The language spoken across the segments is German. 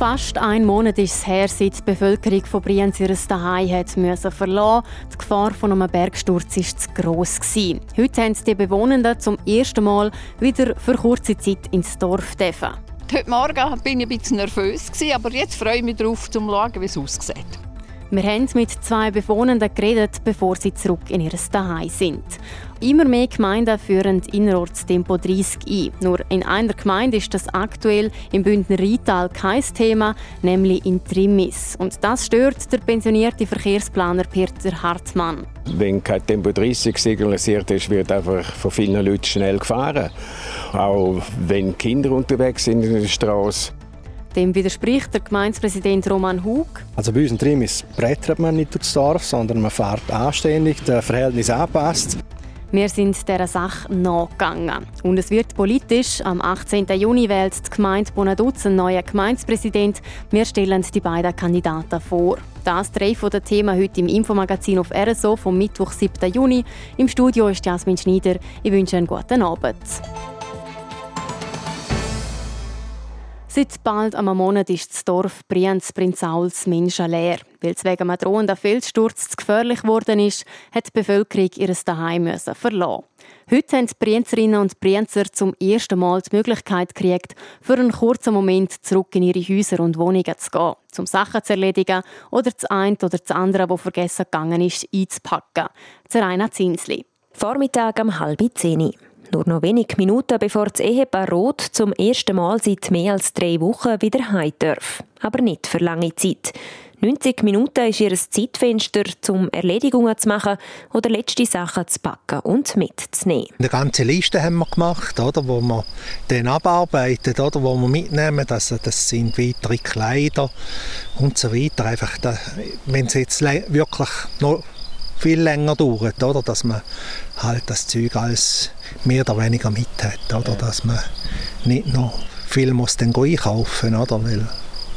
Fast ein Monat ist es her, seit die Bevölkerung von Brienz ihr Zuhause hat müssen verlassen. Die Gefahr von einem Bergsturz war zu gross. Gewesen. Heute haben die Bewohnenden zum ersten Mal wieder für kurze Zeit ins Dorf dürfen. Heute Morgen war ich ein bisschen nervös, aber jetzt freue ich mich darauf, zu schauen, wie es aussieht. Wir haben mit zwei Bewohnenden geredet, bevor sie zurück in ihr Zuhause sind. Immer mehr Gemeinden führen innerorts Tempo 30 ein. Nur in einer Gemeinde ist das aktuell im Bündner Rheintal kein Thema, nämlich in Trimmis. Und das stört der pensionierte Verkehrsplaner Peter Hartmann. Wenn kein Tempo 30 signalisiert ist, wird einfach von vielen Leuten schnell gefahren. Auch wenn Kinder unterwegs sind in der Straße. Dem widerspricht der Gemeindepräsident Roman Hug. Also bei uns in Trimis brettert man nicht durchs Dorf, sondern man fährt anständig, das Verhältnis anpasst. Wir sind dieser Sache nachgegangen. Und es wird politisch. Am 18. Juni wählt die Gemeinde Bonaduz einen neuen Gemeindepräsident. Wir stellen die beiden Kandidaten vor. Das drei von den Themen heute im Infomagazin auf RSO vom Mittwoch, 7. Juni. Im Studio ist Jasmin Schneider. Ich wünsche einen guten Abend. Seit bald einem Monat ist das Dorf Brienz-Prinzauls menschenleer. Weil es wegen einem drohenden Feldsturz zu gefährlich geworden ist, hat die Bevölkerung ihr Daheim verlassen. Heute haben die Brienzerinnen und Brienzer zum ersten Mal die Möglichkeit gekriegt, für einen kurzen Moment zurück in ihre Häuser und Wohnungen zu gehen, um Sachen zu erledigen oder das eine oder das andere, das vergessen gegangen ist, einzupacken. Zeraina Zinsli. Vormittag um halb zehn. Nur noch wenige Minuten bevor das Ehepaar Roth zum ersten Mal seit mehr als drei Wochen wieder heim darf. Aber nicht für lange Zeit. 90 Minuten ist ihr Zeitfenster, um Erledigungen zu machen oder letzte Sachen zu packen und mitzunehmen. Eine ganze Liste haben wir gemacht, oder, wo wir dann abarbeiten, oder, wo wir mitnehmen. Das, das sind weitere Kleider und so weiter. Einfach, wenn es jetzt wirklich noch viel länger dauert, oder, dass man halt das Zeug als mehr oder weniger mit hat, oder, dass man nicht noch viel muss dann einkaufen, oder, weil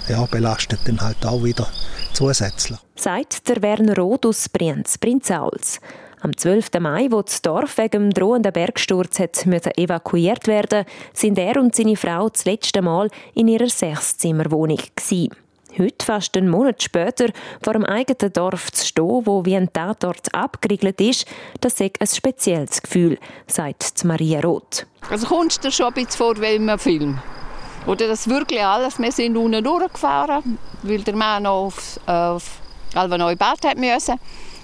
ja, belastet dann halt auch wieder zusätzlich. Sagt der Werner Roth aus Brienz, Prinzauls. Am 12. Mai, wo das Dorf wegen dem drohenden Bergsturz hat evakuiert werden sind er und seine Frau das letzte Mal in ihrer Sechszimmerwohnung. Gewesen. Heute, fast einen Monat später, vor dem eigenen Dorf zu stehen, wo wie ein Tatort abgeriegelt ist, das ist ein spezielles Gefühl, sagt Maria Roth. Also kommst du dir schon ein bisschen vor wie in einem Film. Oder das wirklich alles, wir sind unten durchgefahren, weil der Mann noch auf, auf Alva-Neubad hat müssen.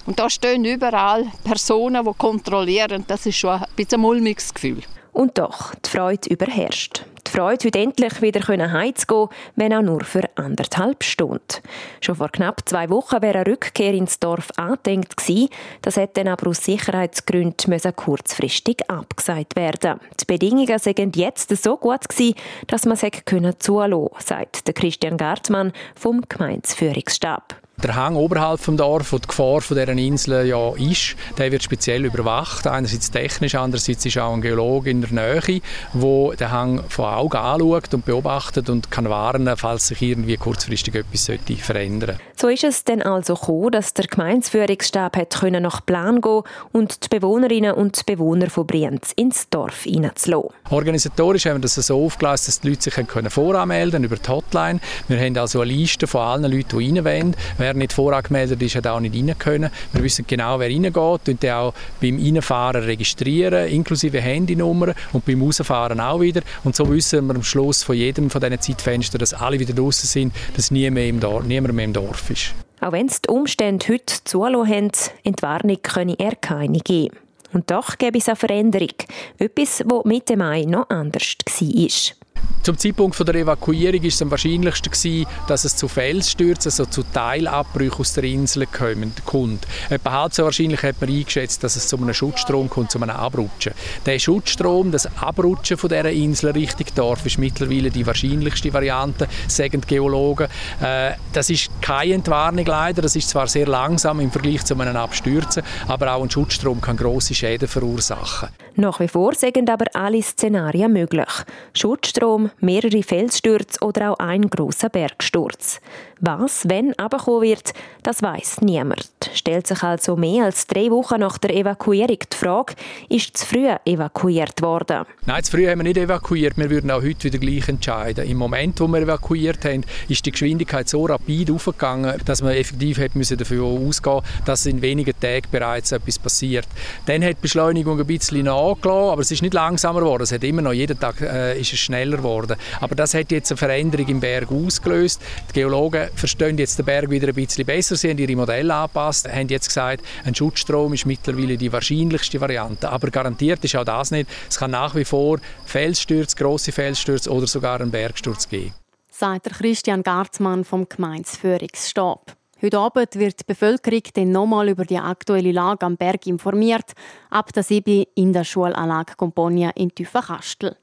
Und da stehen überall Personen, die kontrollieren. Das ist schon ein bisschen ein mulmiges Gefühl. Und doch, die Freude überherrscht. Die Freude, heute endlich wieder heimzugehen, wenn auch nur für anderthalb Stunden. Schon vor knapp zwei Wochen wäre eine Rückkehr ins Dorf angedenkt gewesen. Das hätte dann aber aus Sicherheitsgründen kurzfristig abgesagt werden. Die Bedingungen seien jetzt so gut gewesen, dass man es zulassen konnte, sagt Christian Gartmann vom Gemeinsführungsstab. Der Hang oberhalb des Dorf, wo die Gefahr von dieser Insel ja ist, der wird speziell überwacht. Einerseits technisch, andererseits ist auch ein Geologe in der Nähe, der den Hang von Augen anschaut und beobachtet und kann warnen, falls sich irgendwie kurzfristig etwas sollte verändern So ist es dann also gekommen, dass der Gemeinsführungsstab hat nach Plan gehen und die Bewohnerinnen und Bewohner von Brienz ins Dorf hineinzulassen. Organisatorisch haben wir das so aufgelassen, dass die Leute sich können voranmelden über die Hotline. Wir haben also eine Liste von allen Leuten, die rein wollen Wer nicht vorangemeldet ist, hat auch nicht rein können. Wir wissen genau, wer reingeht und dann auch beim Reinfahren registrieren, inklusive Handynummer und beim Rausfahren auch wieder. Und so wissen wir am Schluss von jedem von diesen Zeitfenstern, dass alle wieder draußen sind, dass niemand mehr im Dorf, mehr im Dorf ist. Auch wenn es die Umstände heute zulassen haben, Entwarnung könne er keine geben. Und doch gäbe es eine Veränderung. Etwas, was Mitte Mai noch anders war. Zum Zeitpunkt der Evakuierung war es am wahrscheinlichsten, gewesen, dass es zu Felsstürzen, also zu Teilabbrüchen aus der Insel kommt. Etwa halb so wahrscheinlich hat man eingeschätzt, dass es zu einem Schutzstrom kommt, zu einem Abrutschen. Der Schutzstrom, das Abrutschen von dieser Insel Richtung Dorf, ist mittlerweile die wahrscheinlichste Variante, sagen Geologen. Äh, das ist keine Entwarnung leider, das ist zwar sehr langsam im Vergleich zu einem Abstürzen, aber auch ein Schutzstrom kann grosse Schäden verursachen. Nach wie vor sind aber alle Szenarien möglich. Schutzstrom, mehrere Felsstürze oder auch ein großer Bergsturz. Was, wenn abgekommen wird, das weiß niemand. Stellt sich also mehr als drei Wochen nach der Evakuierung die Frage, ist zu früh evakuiert worden? Nein, zu früh haben wir nicht evakuiert. Wir würden auch heute wieder gleich entscheiden. Im Moment, wo wir evakuiert haben, ist die Geschwindigkeit so rapid aufgegangen, dass man effektiv hat müssen dafür ausgehen dass in wenigen Tagen bereits etwas passiert. Dann hat die Beschleunigung ein bisschen nachgelassen, aber es ist nicht langsamer geworden. Es hat immer noch, jeden Tag äh, ist es schneller geworden. Aber das hat jetzt eine Veränderung im Berg ausgelöst. Die Geologen verstehen jetzt den Berg wieder ein bisschen besser. Sie haben ihre Modelle angepasst, haben jetzt gesagt, ein Schutzstrom ist mittlerweile die wahrscheinlichste Variante. Aber garantiert ist auch das nicht. Es kann nach wie vor Felsstürze, grosse Felsstürze oder sogar einen Bergsturz geben. Sagt Christian Gartmann vom Gemeinsführungsstab. Heute Abend wird die Bevölkerung dann nochmal über die aktuelle Lage am Berg informiert, ab der 7 in der Schulanlage Componia in Tüfenkastel.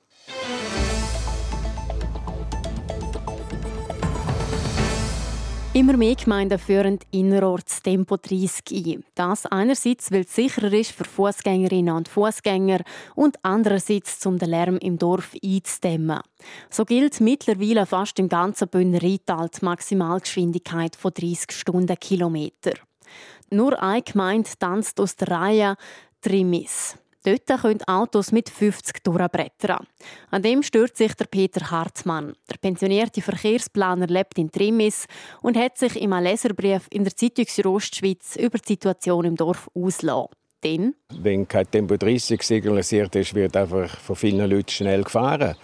Immer mehr Gemeinden führen innerorts Tempo 30 ein. Das einerseits, weil es sicherer ist für Fußgängerinnen und Fußgänger und andererseits, um den Lärm im Dorf einzudämmen. So gilt mittlerweile fast im ganzen Bündner Rheintal die Maximalgeschwindigkeit von 30 Stundenkilometer. Nur eine Gemeinde tanzt aus der Reihe Trimis. Dort können Autos mit 50 durchbrettern. An dem stört sich der Peter Hartmann. Der pensionierte Verkehrsplaner lebt in Trimis und hat sich im Leserbrief in der Zeitung Südostschweiz über die Situation im Dorf ausgelassen. Denn Wenn kein Tempo 30 signalisiert ist, wird einfach von vielen Leuten schnell gefahren.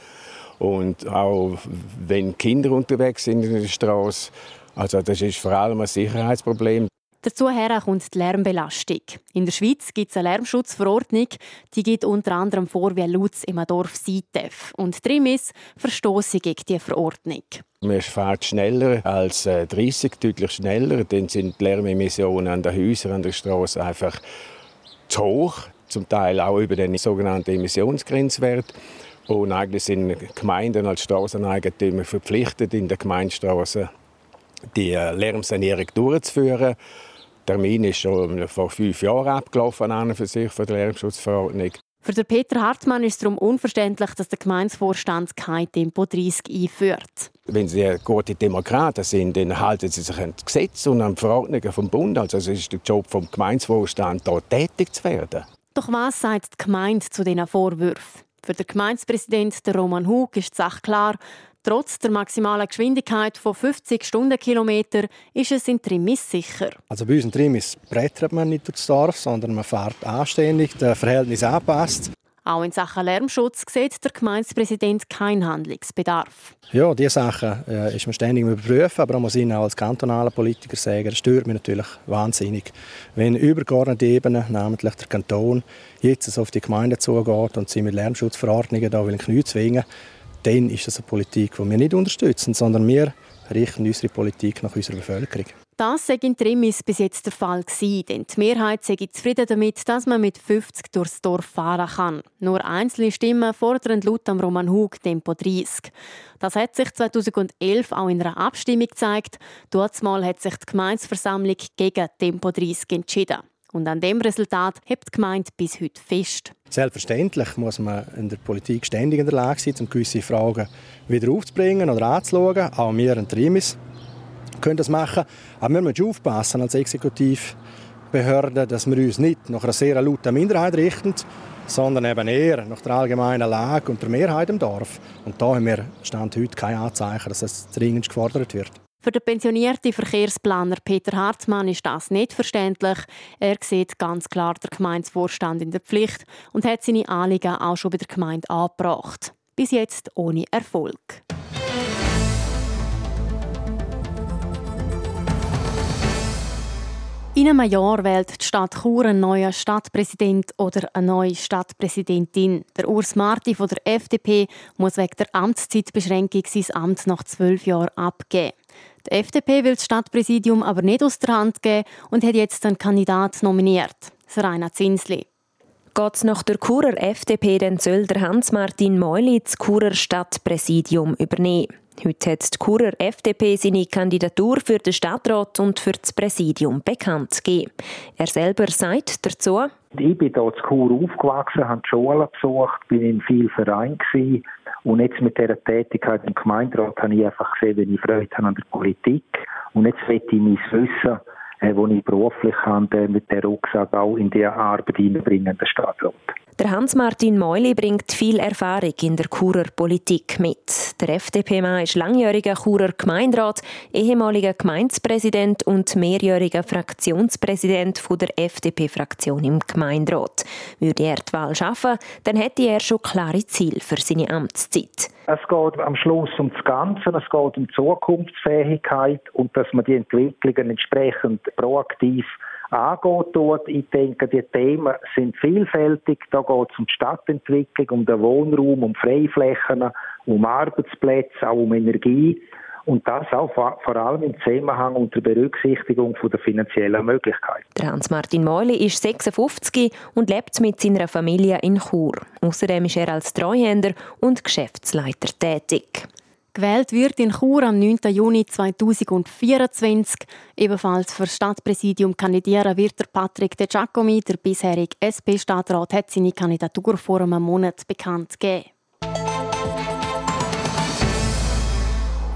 Und auch wenn Kinder unterwegs sind in der Straße, also das ist vor allem ein Sicherheitsproblem. Dazu kommt die Lärmbelastung. In der Schweiz gibt es eine Lärmschutzverordnung, die gibt unter anderem vor, wie laut es im Dorf sein darf. Und Trimis verstoßen gegen diese Verordnung. Man fährt schneller als 30, äh, deutlich schneller. Dann sind die Lärmemissionen an den Häusern, an der Straße einfach zu hoch, zum Teil auch über den sogenannten Emissionsgrenzwert. Und eigentlich sind Gemeinden als Straßeneigentümer verpflichtet, in den Gemeindestraßen die äh, Lärmsanierung durchzuführen. Der Termin ist schon vor fünf Jahren abgelaufen an für sich von der Lärmschutzverordnung. Für den Peter Hartmann ist es darum unverständlich, dass der Gemeindevorstand kein Tempo 30 einführt. Wenn Sie gute Demokraten sind, dann halten Sie sich an das Gesetz und an die Verordnungen vom Bund. Also es ist der Job vom Gemeindevorstand, hier tätig zu werden. Doch was sagt die Gemeinde zu diesen Vorwürfen? Für den Gemeindepräsident Roman Hug ist die Sache klar. Trotz der maximalen Geschwindigkeit von 50 Stundenkilometer ist es in Trimis sicher. Also bei uns in Trimis brettert man nicht durchs Dorf, sondern man fährt anständig, das Verhältnis anpasst. Auch in Sachen Lärmschutz sieht der Gemeindepräsident keinen Handlungsbedarf. Ja, diese Sachen äh, ist man ständig überprüfen, aber man muss Ihnen auch als kantonaler Politiker sagen, das stört mich natürlich wahnsinnig. Wenn übergeordnete Ebene, namentlich der Kanton, jetzt auf die Gemeinde zugeht und sie mit Lärmschutzverordnungen da will Knie zwingen dann ist das eine Politik, die wir nicht unterstützen, sondern wir richten unsere Politik nach unserer Bevölkerung. Das sei in Trimis bis jetzt der Fall gewesen, denn die Mehrheit sei zufrieden damit, dass man mit 50 durchs Dorf fahren kann. Nur einzelne Stimmen fordern laut am Roman Hug Tempo 30. Das hat sich 2011 auch in einer Abstimmung gezeigt. Dort hat sich die Gemeinsversammlung gegen Tempo 30 entschieden. Und an dem Resultat hebt die Gemeinde bis heute fest. Selbstverständlich muss man in der Politik ständig in der Lage sein, um gewisse Fragen wieder aufzubringen oder anzuschauen. Auch wir in Trimis können das machen. Aber wir müssen aufpassen als Exekutivbehörde, dass wir uns nicht nach einer sehr lauten Minderheit richten, sondern eben eher nach der allgemeinen Lage und der Mehrheit im Dorf. Und da haben wir Stand heute kein Anzeichen, dass das dringend gefordert wird. Für den pensionierten Verkehrsplaner Peter Hartmann ist das nicht verständlich. Er sieht ganz klar den Gemeindevorstand in der Pflicht und hat seine Anliegen auch schon bei der Gemeinde angebracht. Bis jetzt ohne Erfolg. In einem Jahr wählt die Stadt Chur einen neuen Stadtpräsident oder eine neue Stadtpräsidentin. Der Urs Marti von der FDP muss wegen der Amtszeitbeschränkung sein Amt nach zwölf Jahren abgeben. Die FDP will das Stadtpräsidium aber nicht aus der Hand geben und hat jetzt einen Kandidat nominiert, Rainer Zinsli. Geht es nach der Churer FDP, dann soll der Hans-Martin Meuli das Churer Stadtpräsidium übernehmen. Heute hat die Churer FDP seine Kandidatur für den Stadtrat und für das Präsidium bekannt gegeben. Er selber sagt dazu, ich bin hier in Chur aufgewachsen, habe die Schule besucht, bin in vielen Vereinen Und jetzt mit dieser Tätigkeit im Gemeinderat habe ich einfach gesehen, wie ich Freude habe an der Politik. Und jetzt möchte ich mein Wissen, äh, das ich beruflich habe, mit der Rucksack auch in die Arbeit hineinbringen, der Stadtrat. Der Hans-Martin Meuli bringt viel Erfahrung in der Churer Politik mit. Der FDP-Mann ist langjähriger Churer Gemeinderat, ehemaliger Gemeindepräsident und mehrjähriger Fraktionspräsident der FDP-Fraktion im Gemeinderat. Würde er die Wahl schaffen, dann hätte er schon klare Ziele für seine Amtszeit. Es geht am Schluss um das Ganze, es geht um Zukunftsfähigkeit und dass man die Entwicklungen entsprechend proaktiv angehen tut. Ich denke, die Themen sind vielfältig. Da geht es um die Stadtentwicklung, um den Wohnraum, um Freiflächen, um Arbeitsplätze, auch um Energie. Und das auch vor allem im Zusammenhang unter Berücksichtigung der finanziellen Möglichkeiten. Der Hans-Martin Meuli ist 56 und lebt mit seiner Familie in Chur. Außerdem ist er als Treuhänder und Geschäftsleiter tätig. Gewählt wird in Chur am 9. Juni 2024. Ebenfalls für Stadtpräsidium kandidieren wird der Patrick De Giacomi. Der bisherige SP-Stadtrat hat seine Kandidatur vor einem Monat bekannt gegeben.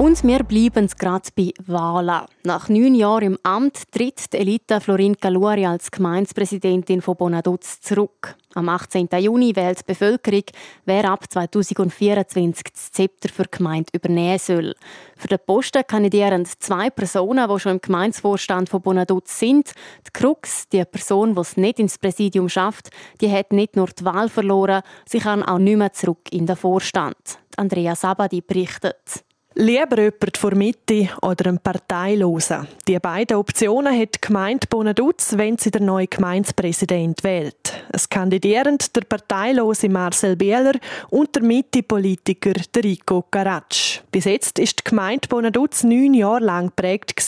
Und wir bleiben gerade bei Wahlen. Nach neun Jahren im Amt tritt die Elita Florin Caluri als Gemeindepräsidentin von Bonaduz zurück. Am 18. Juni wählt die Bevölkerung, wer ab 2024 das Zepter für die Gemeinde übernehmen soll. Für den Posten kandidieren zwei Personen, die schon im Gemeindevorstand von Bonaduz sind. Die Krux, die Person, die es nicht ins Präsidium schafft, die hat nicht nur die Wahl verloren, sie kann auch nicht mehr zurück in den Vorstand. Andrea Sabadi berichtet. Lieber jemand vor Mitte oder ein Parteiloser. Die beiden Optionen hat die Gemeinde Bonaduz, wenn sie den neuen Gemeindepräsident wählt. Es kandidieren der parteilose Marcel Bieler und der Mitte-Politiker Rico Caratsch. Bis jetzt ist die Gemeinde Bonaduz neun Jahre lang geprägt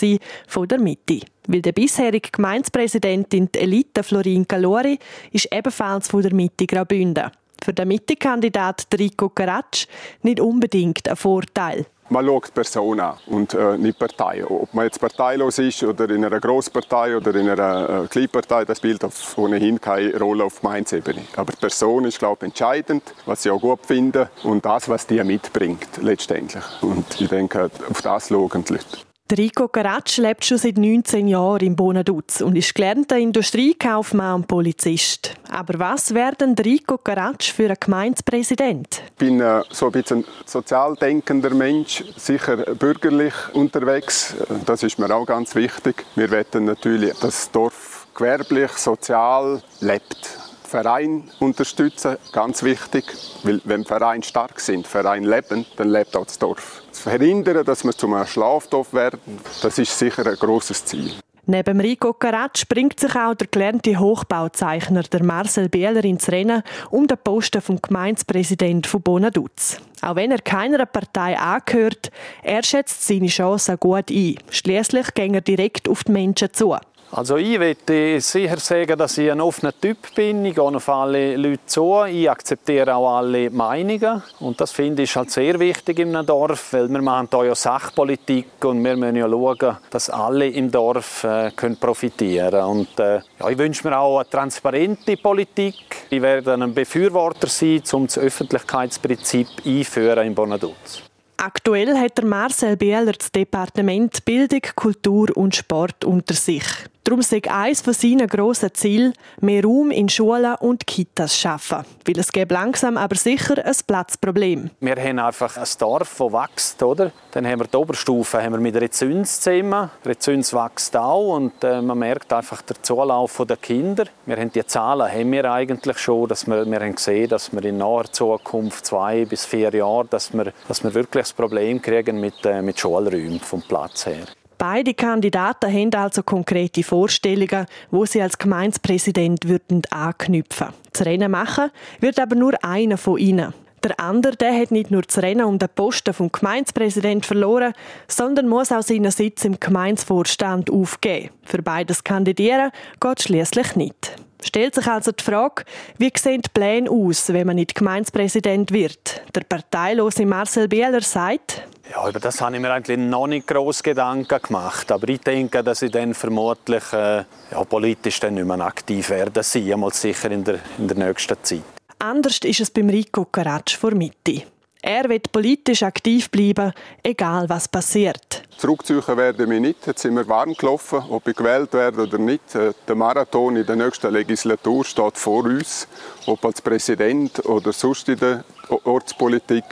von der Mitte. Weil der bisherige Gemeindepräsidentin Elita Florin Calori ist ebenfalls von der Mitte Graubünden. Für den Mitte-Kandidat Rico Caratsch nicht unbedingt ein Vorteil man schaut die Person an und äh, nicht Partei. Ob man jetzt parteilos ist oder in einer Grosspartei oder in einer äh, Kleinpartei, das spielt auf ohnehin keine Rolle auf Gemeinsebene. Aber die Person ist, glaube ich, entscheidend, was sie auch gut finden und das, was die mitbringt, letztendlich. Und ich denke, auf das schauen die Leute. Rico Caratsch lebt schon seit 19 Jahren in Bonaduz und ist gelernter Industriekaufmann und Polizist. Aber was wäre denn Rico Caratsch für ein Gemeindepräsident? Ich bin äh, so ein bisschen sozial denkender Mensch, sicher bürgerlich unterwegs. Das ist mir auch ganz wichtig. Wir wollen natürlich, dass das Dorf gewerblich, sozial lebt. Verein unterstützen, ganz wichtig, weil wenn Vereine stark sind, Vereine leben, dann lebt auch das Dorf. Zu verhindern, dass wir zum Schlafdorf werden, das ist sicher ein großes Ziel. Neben Rico Caratsch bringt sich auch der gelernte Hochbauzeichner der Marcel Bieler ins Rennen um den Posten vom Gemeindepräsident von Bonaduz. Auch wenn er keiner Partei angehört, er schätzt seine Chancen gut ein. Schließlich ging er direkt auf die Menschen zu. Also ich möchte sicher sagen, dass ich ein offener Typ bin. Ich gehe auf alle Leute zu. Ich akzeptiere auch alle Meinungen. Und das finde ich halt sehr wichtig in einem Dorf, weil wir machen hier ja Sachpolitik und wir müssen ja schauen, dass alle im Dorf äh, können profitieren können. Und äh, ja, ich wünsche mir auch eine transparente Politik. Ich werde ein Befürworter sein, um das Öffentlichkeitsprinzip einführen in Bonaduz. Aktuell hat der Marcel Bieler das Departement Bildung, Kultur und Sport unter sich. Darum sei eines von seinen grossen Zielen, mehr Raum in Schulen und Kitas schaffen. Weil es gibt langsam aber sicher ein Platzproblem. Wir haben einfach ein Dorf, das wächst, oder? Dann haben wir die Oberstufe haben wir mit Rezüns zusammen. Rezüns wächst auch und äh, man merkt einfach den Zulauf der Kinder. Wir haben die Zahlen haben wir eigentlich schon, dass wir, wir haben gesehen, dass wir in naher Zukunft zwei bis vier Jahren, dass wir, dass wir wirklich das Problem kriegen mit, äh, mit Schulräumen vom Platz her. Beide Kandidaten haben also konkrete Vorstellungen, wo sie als Gemeindepräsident würden anknüpfen. Das Rennen machen wird aber nur einer von ihnen. Der andere der hat nicht nur das Rennen um den Posten vom Gemeindepräsident verloren, sondern muss auch seinen Sitz im Gemeindevorstand aufgeben. Für beides Kandidieren geht schließlich nicht. Stellt sich also die Frage, wie sehen die Pläne aus, wenn man nicht Gemeindepräsident wird? Der parteilose Marcel Bieler sagt, ja, über das habe ich mir eigentlich noch nicht groß Gedanken gemacht. Aber ich denke, dass ich dann vermutlich äh, ja, politisch dann nicht mehr aktiv werden sein, einmal sicher in der, in der nächsten Zeit. Anders ist es beim Rico Caratsch vor Mitte. Er wird politisch aktiv bleiben, egal was passiert. Zurückziehen werden wir nicht. Jetzt sind wir warm gelaufen, ob ich gewählt werde oder nicht. Äh, der Marathon in der nächsten Legislatur steht vor uns. Ob als Präsident oder sonst in der Ortspolitik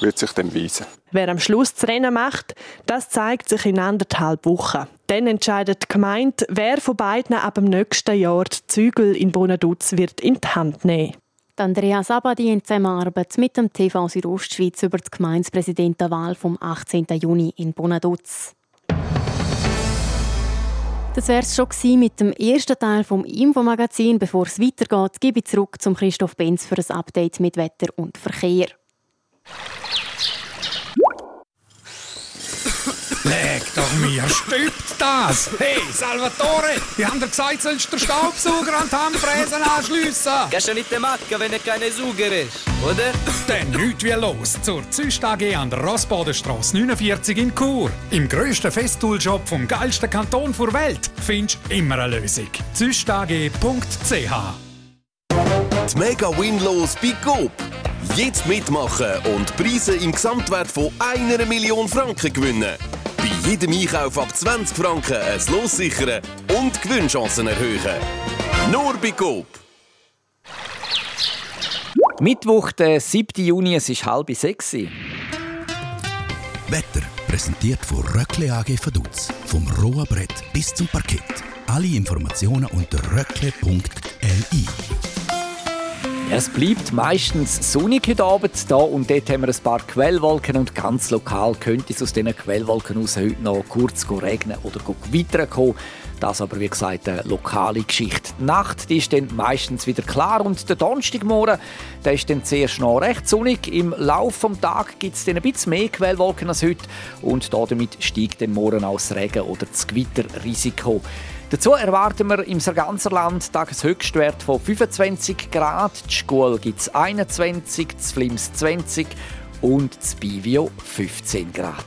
wird sich dann weisen. Wer am Schluss das Rennen macht, das zeigt sich in anderthalb Wochen. Dann entscheidet die Gemeinde, wer von beiden ab dem nächsten Jahr die Zügel in Bonaduz wird in die Hand nehmen. Andrea Sabadi in Zusammenarbeit mit dem TV Südostschweiz über die Gemeindepräsidentenwahl vom 18. Juni in Bonaduz. Das wäre es schon mit dem ersten Teil vom Infomagazin. Bevor es weitergeht, gebe ich zurück zum Christoph Benz für ein Update mit Wetter und Verkehr. Leg doch mir, stübt das! Hey, Salvatore, die haben dir gesagt, sollst du den Staubsauger an die Handfräsen anschliessen. Kannst du nicht machen, wenn er keine Sauger ist, oder? Dann nichts wie los zur Züst AG an der Rossbodenstrasse 49 in Chur. Im grössten Festool-Job vom geilsten Kanton der Welt findest du immer eine Lösung. züstag.ch Die Mega Winlos bei Coop. Jetzt mitmachen und Preise im Gesamtwert von einer Million Franken gewinnen. Bei jedem Einkauf ab 20 Franken ein Los sichern und Gewinnchancen erhöhen. Nur bei Coop. Mittwoch, der 7. Juni, es ist halb sechs. Wetter präsentiert von Röckle AG Vaduz. Vom rohen Brett bis zum Parkett. Alle Informationen unter röckle.li. Es bleibt meistens sonnig heute Abend da und dort haben wir ein paar Quellwolken und ganz lokal könnte es aus diesen Quellwolken aus heute noch kurz regnen oder weiterkommen. Das aber, wie gesagt, eine lokale Geschichte. Die Nacht die ist dann meistens wieder klar und der Donnerstagmorgen der ist dann zuerst noch recht sonnig. Im Laufe des Tages gibt es dann ein bisschen mehr Quellwolken als heute und damit steigt dann morgen auch das Regen- oder das Gewitterrisiko. Dazu erwarten wir im ganzen Land Tageshöchstwert von 25 Grad. Die Schule gibt es 21, das Flims 20 und das Bivio 15 Grad.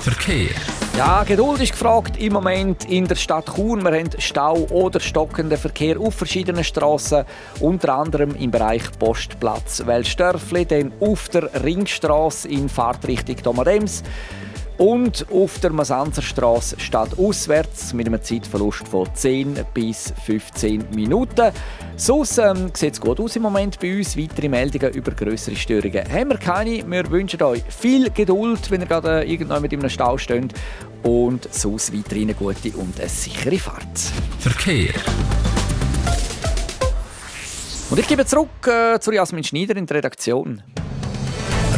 Verkehr. Ja, Geduld ist gefragt im Moment in der Stadt Chur. Wir haben Stau oder stockenden Verkehr auf verschiedenen Straßen, unter anderem im Bereich Postplatz Welsdörfli, dann auf der Ringstraße in Fahrtrichtung Domarems. Und auf der Masanzerstraße steht auswärts mit einem Zeitverlust von 10 bis 15 Minuten. Sonst ähm, sieht es gut aus im Moment bei uns. Weitere Meldungen über größere Störungen haben wir keine. Wir wünschen euch viel Geduld, wenn ihr gerade irgendwann mit einem Stau steht. Und sonst weiterhin eine gute und eine sichere Fahrt. Verkehr. Und ich gebe zurück äh, zu Jasmin Schneider in die Redaktion.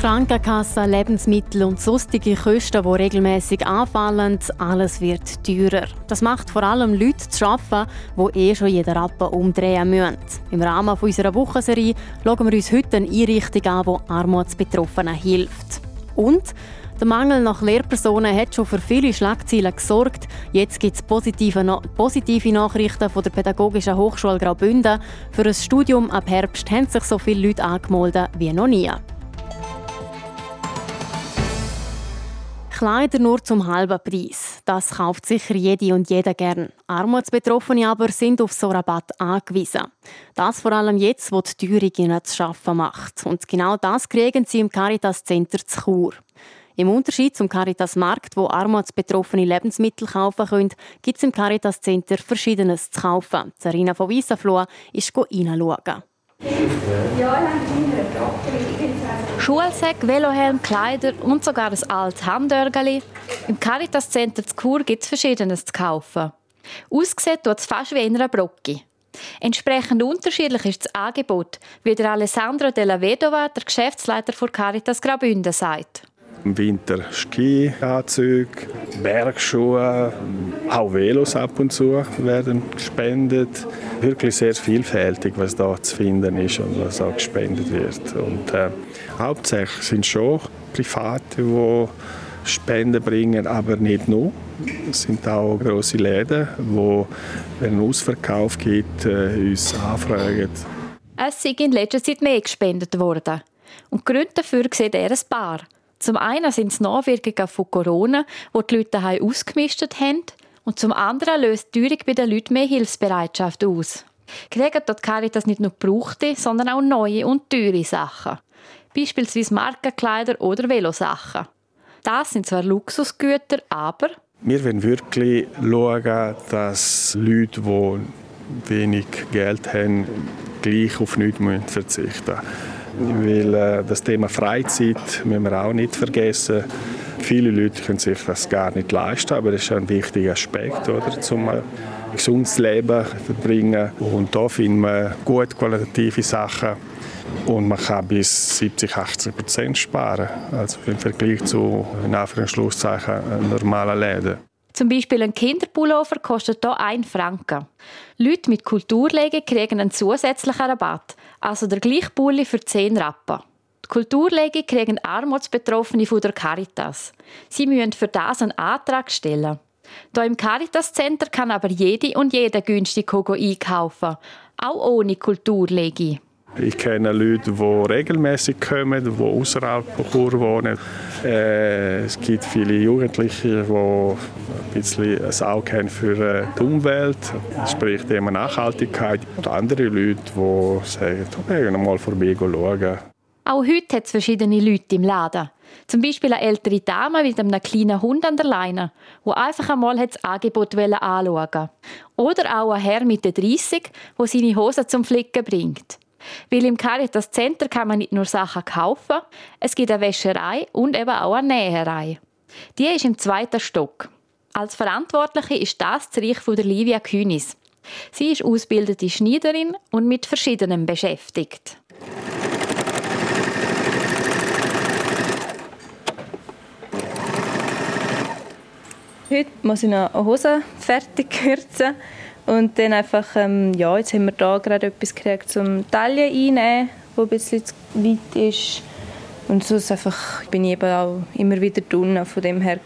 Krankenkasse, Lebensmittel und sonstige Kosten, die regelmäßig anfallen, alles wird teurer. Das macht vor allem Leute zu arbeiten, die eh schon jeden Rappen umdrehen müssen. Im Rahmen unserer Wochenserie schauen wir uns heute eine Einrichtung an, die Armutsbetroffenen hilft. Und der Mangel nach Lehrpersonen hat schon für viele Schlagzeilen gesorgt. Jetzt gibt es positive, positive Nachrichten von der Pädagogischen Hochschule Graubünden. Für ein Studium ab Herbst haben sich so viele Leute angemeldet wie noch nie. Kleider nur zum halben Preis. Das kauft sicher jede und jeder gern. Armutsbetroffene aber sind auf so Rabatt angewiesen. Das vor allem jetzt, wo die Teuerung ihnen zu schaffen macht. Und genau das kriegen sie im Caritas Center zu Chur. Im Unterschied zum Caritas Markt, wo armutsbetroffene Lebensmittel kaufen können, gibt es im Caritas Center Verschiedenes zu kaufen. Sarina von Wiesenfloh ist reinschauen. Schulsäcke, Velohelm, Kleider und sogar ein altes Handörgeli. Im Caritas Center zu Chur gibt es Verschiedenes zu kaufen. Ausgesehen tut es fast wie in einer Brocke. Entsprechend unterschiedlich ist das Angebot, wie der Alessandro Della Vedova, der Geschäftsleiter von Caritas Graubünden, sagt. Im Winter Skianzüge, Bergschuhe, auch Velos ab und zu werden gespendet. Wirklich sehr vielfältig, was da zu finden ist und was auch gespendet wird. Und, äh, hauptsächlich sind schon Private, die Spenden bringen, aber nicht nur. Es sind auch große Läden, die, wenn einen Ausverkauf gibt, äh, uns anfragen. Es sei in letzter Zeit mehr gespendet worden. Und Gründe dafür sieht er ein paar. Zum einen sind es Nachwirkungen von Corona, wo die Leute daheim ausgemistet haben. Und zum anderen löst die Teuerung bei den Leuten mehr Hilfsbereitschaft aus. Kriegen dort Caritas nicht nur gebrauchte, sondern auch neue und teure Sachen. Beispielsweise Markenkleider oder Velosachen. Das sind zwar Luxusgüter, aber wir wollen wirklich schauen, dass Leute, die wenig Geld haben, gleich auf nichts verzichten müssen. Weil äh, das Thema Freizeit müssen wir auch nicht vergessen. Viele Leute können sich das gar nicht leisten, aber das ist ein wichtiger Aspekt, oder, zum ein gesundes Leben verbringen. Und da finden wir gut qualitative Sachen und man kann bis 70, 80 Prozent sparen. Also im Vergleich zu, in Anführungszeichen, normalen Läden. Zum Beispiel ein Kinderpullover kostet hier 1 Franken. Leute mit Kulturlege kriegen einen zusätzlichen Rabatt, also der gleiche Pulli für 10 Rappen. Die Kulturlege kriegen Armutsbetroffene von der Caritas. Sie müssen für das einen Antrag stellen. Hier im Caritas Center kann aber jede und jeder günstig einkaufen, auch ohne Kulturlege. Ich kenne Leute, die regelmäßig kommen, die außerhalb von Chur wohnen. Äh, es gibt viele Jugendliche, die ein bisschen ein Auge haben für äh, die Umwelt, sprich Thema Nachhaltigkeit. Und andere Leute, die sagen, wir mal vorbei schauen. Auch heute hat es verschiedene Leute im Laden. Zum Beispiel eine ältere Dame mit einem kleinen Hund an der Leine, die einfach einmal das Angebot anschauen wollte. Oder auch ein Herr mit 30, der seine Hosen zum Flicken bringt. Weil im Caritas Center kann man nicht nur Sachen kaufen, es gibt eine Wäscherei und eben auch eine Näherei. Die ist im zweiten Stock. Als Verantwortliche ist das das Reich von der Livia Künis. Sie ist ausgebildete Schneiderin und mit verschiedenen beschäftigt. Heute muss ich noch eine Hose fertig kürzen. Und dann einfach, ähm, ja, jetzt haben wir da gerade etwas gekriegt zum Taille einnehmen, wo ein bisschen zu weit ist. Und sonst einfach bin ich eben auch immer wieder drinnen. Von dem her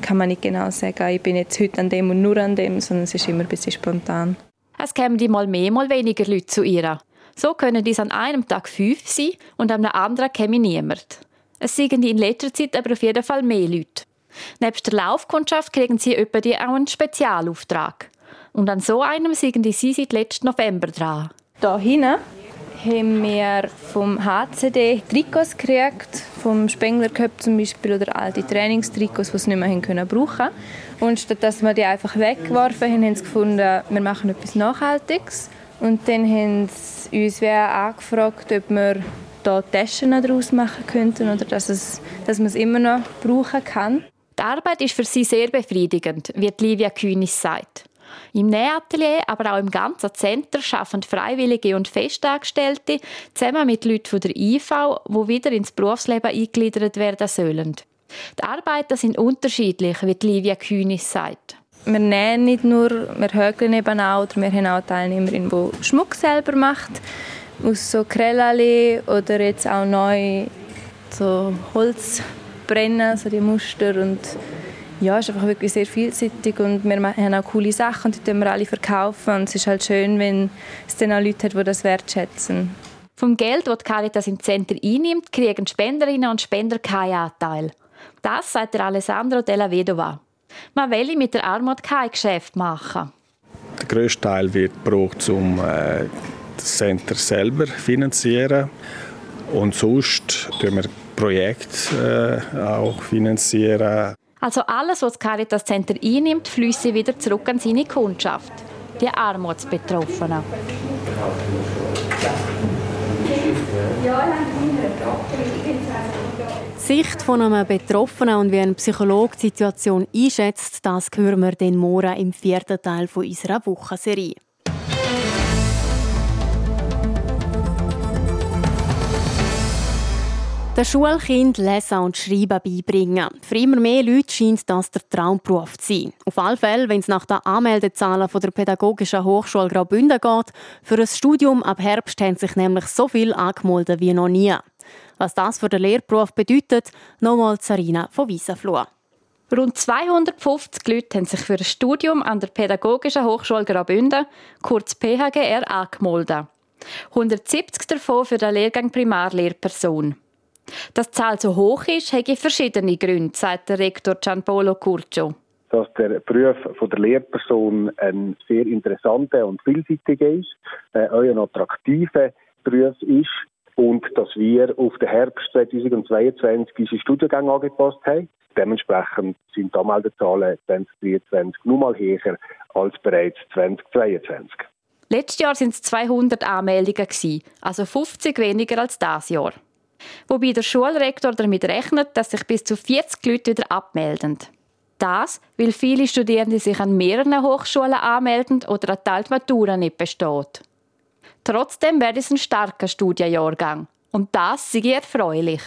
kann man nicht genau sagen, ich bin jetzt heute an dem und nur an dem, sondern es ist immer ein bisschen spontan. Es kämen die mal mehr, mal weniger Leute zu ihr. So können dies an einem Tag fünf sein und an einem anderen käme niemand. Es sind in letzter Zeit aber auf jeden Fall mehr Leute. Neben der Laufkundschaft kriegen sie etwa auch einen Spezialauftrag. Und an so einem sind sie seit letzten November dran. Hier hinten haben wir vom HCD Trikots gekriegt, vom Spengler Cup zum Beispiel oder alte Trainingstrikots, die sie nicht mehr können brauchen Und statt dass wir die einfach weggeworfen haben, haben sie gefunden, wir machen etwas Nachhaltiges. Und dann haben sie uns angefragt, ob wir hier Taschen daraus machen könnten oder dass, es, dass man es immer noch brauchen kann. Die Arbeit ist für sie sehr befriedigend, wie Livia Kühnis sagt. Im Nähatelier, aber auch im ganzen Center arbeiten Freiwillige und Festangestellte zusammen mit Leuten von der IV, die wieder ins Berufsleben eingegliedert werden sollen. Die Arbeiten sind unterschiedlich, wie Livia Kühnis sagt. Wir nähen nicht nur, wir hökeln eben auch, oder wir haben auch Teilnehmerin, die Schmuck selber macht, aus so Krellali oder jetzt auch neu so Holzbrennen, so die Muster und ja, es ist einfach wirklich sehr vielseitig und wir haben auch coole Sachen und die wir alle verkaufen und es ist halt schön, wenn es dann auch Leute hat, die das wertschätzen. Vom Geld, das die Caritas im Center einnimmt, kriegen Spenderinnen und Spender keinen Anteil. Das sagt der Alessandro Della Vedova. Man will mit der Armut kein Geschäft machen. Der grösste Teil wird gebraucht, um äh, das Center selber zu finanzieren. Und sonst finanzieren wir Projekte äh, auch finanzieren. Also alles, was das Caritas Center einnimmt, fließt wieder zurück an seine Kundschaft, die Armutsbetroffenen. Die Sicht von einem Betroffenen und wie ein Psychologe die Situation einschätzt, das hören wir den morgen im vierten Teil unserer Wochenserie. Den Schulkind Lesen und Schreiben beibringen. Für immer mehr Leute scheint das der Traumberuf zu sein. Auf alle Fälle, wenn es nach den Anmeldezahlen von der Pädagogischen Hochschule Graubünden geht. Für ein Studium ab Herbst haben sich nämlich so viel angemeldet wie noch nie. Was das für den Lehrberuf bedeutet, nochmal Sarina von Wiesenfloh. Rund 250 Leute haben sich für ein Studium an der Pädagogischen Hochschule Graubünden, kurz PHGR, angemeldet. 170 davon für den Lehrgang Primarlehrperson. Dass die Zahl so hoch ist, hat verschiedene Gründe, sagt der Rektor Gianpolo Curcio. Dass der Beruf von der Lehrperson ein sehr interessanter und vielseitiger ist, äh, auch ein attraktiver Beruf ist und dass wir auf den Herbst 2022 unsere Studiengänge angepasst haben. Dementsprechend sind die Anmeldezahlen 2023 nur mal höher als bereits 2022. Letztes Jahr waren es 200 Anmeldungen, also 50 weniger als dieses Jahr. Wobei der Schulrektor damit rechnet, dass sich bis zu 40 Leute wieder abmelden. Das, weil viele Studierende sich an mehreren Hochschulen anmelden oder an die Matura nicht besteht. Trotzdem wäre es ein starker Studienjahrgang. Und das sei erfreulich.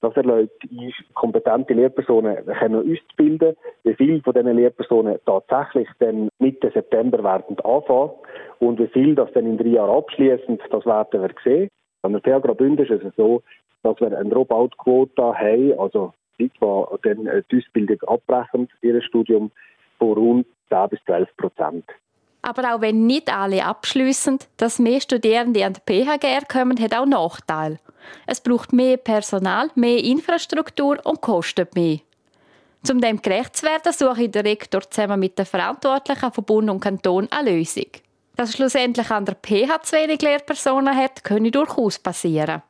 Das erlaubt uns, kompetente Lehrpersonen auszubilden. Wie viele von diesen Lehrpersonen tatsächlich dann Mitte September werden anfangen und wie viele das dann in drei Jahren abschließen, das werden wir sehen. An der PH Graubünden ist es so, dass wir eine Dropout-Quote haben, also Leute, die dann die Ausbildung abbrechen, ihr Studium, von rund 10 bis 12 Prozent. Aber auch wenn nicht alle abschließen, dass mehr Studierende an die PHGR kommen, hat auch Nachteil. Es braucht mehr Personal, mehr Infrastruktur und kostet mehr. Um dem gerecht zu werden, suche der Rektor zusammen mit den Verantwortlichen von Bund und Kanton eine Lösung. Dass schlussendlich an der PH zu wenig Lehrpersonen hat, könne durchaus passieren.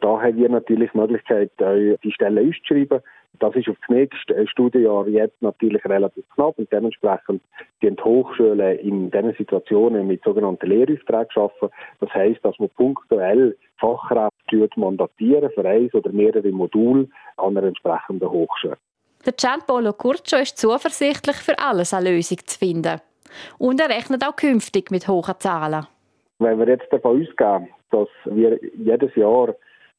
Da haben wir natürlich die Möglichkeit, die Stellen auszuschreiben. Das ist auf das nächste Studienjahr jetzt natürlich relativ knapp und dementsprechend die Hochschulen in diesen Situationen mit sogenannten Lehraufträgen arbeiten. Das heisst, dass man punktuell Fachkräfte mandatieren für eins oder mehrere Module an einer entsprechenden Hochschule. Der Gianpolo Curcio ist zuversichtlich, für alles eine Lösung zu finden. Und er rechnet auch künftig mit hohen Zahlen. Wenn wir jetzt davon ausgehen, dass wir jedes Jahr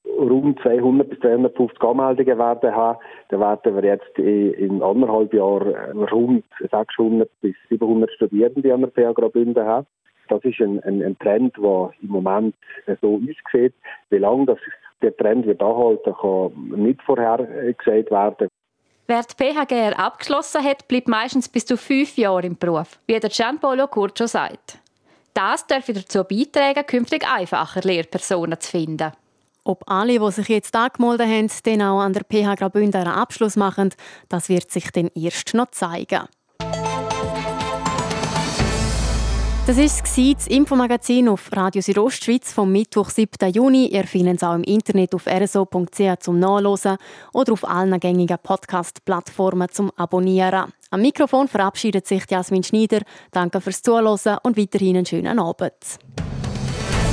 rund 200 bis 250 Anmeldungen werden haben, dann werden wir jetzt in anderthalb Jahren rund 600 bis 700 Studierende an der PH Graubünden haben. Das ist ein, ein, ein Trend, der im Moment so aussieht. Wie lange das der Trend wird anhalten, kann nicht vorhergesagt werden. Wer die PHGR abgeschlossen hat, bleibt meistens bis zu fünf Jahre im Beruf, wie der Gianpolo Curcio sagt. Das darf dazu beitragen, künftig einfacher Lehrpersonen zu finden. Ob alle, die sich jetzt angemeldet haben, dann auch an der PH Graubünden einen Abschluss machen, das wird sich dann erst noch zeigen. Das war das Infomagazin auf Radio Südostschweiz vom Mittwoch, 7. Juni. Ihr findet es auch im Internet auf rso.ch zum Nachlesen oder auf allen gängigen Podcast-Plattformen zum Abonnieren. Am Mikrofon verabschiedet sich Jasmin Schneider. Danke fürs Zuhören und weiterhin einen schönen Abend.